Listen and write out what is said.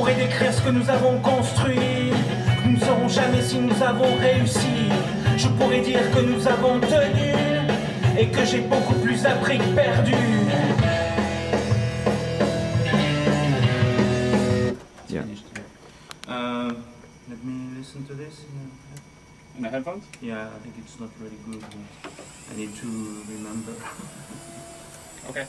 Pourrais décrire ce que nous avons construit. Nous ne saurons jamais si nous avons réussi. Je pourrais dire que nous avons tenu et que j'ai beaucoup plus appris que perdu. Yeah. Uh, let me listen to this. In the headphones? Yeah, I think it's not really good. I need to remember. Okay.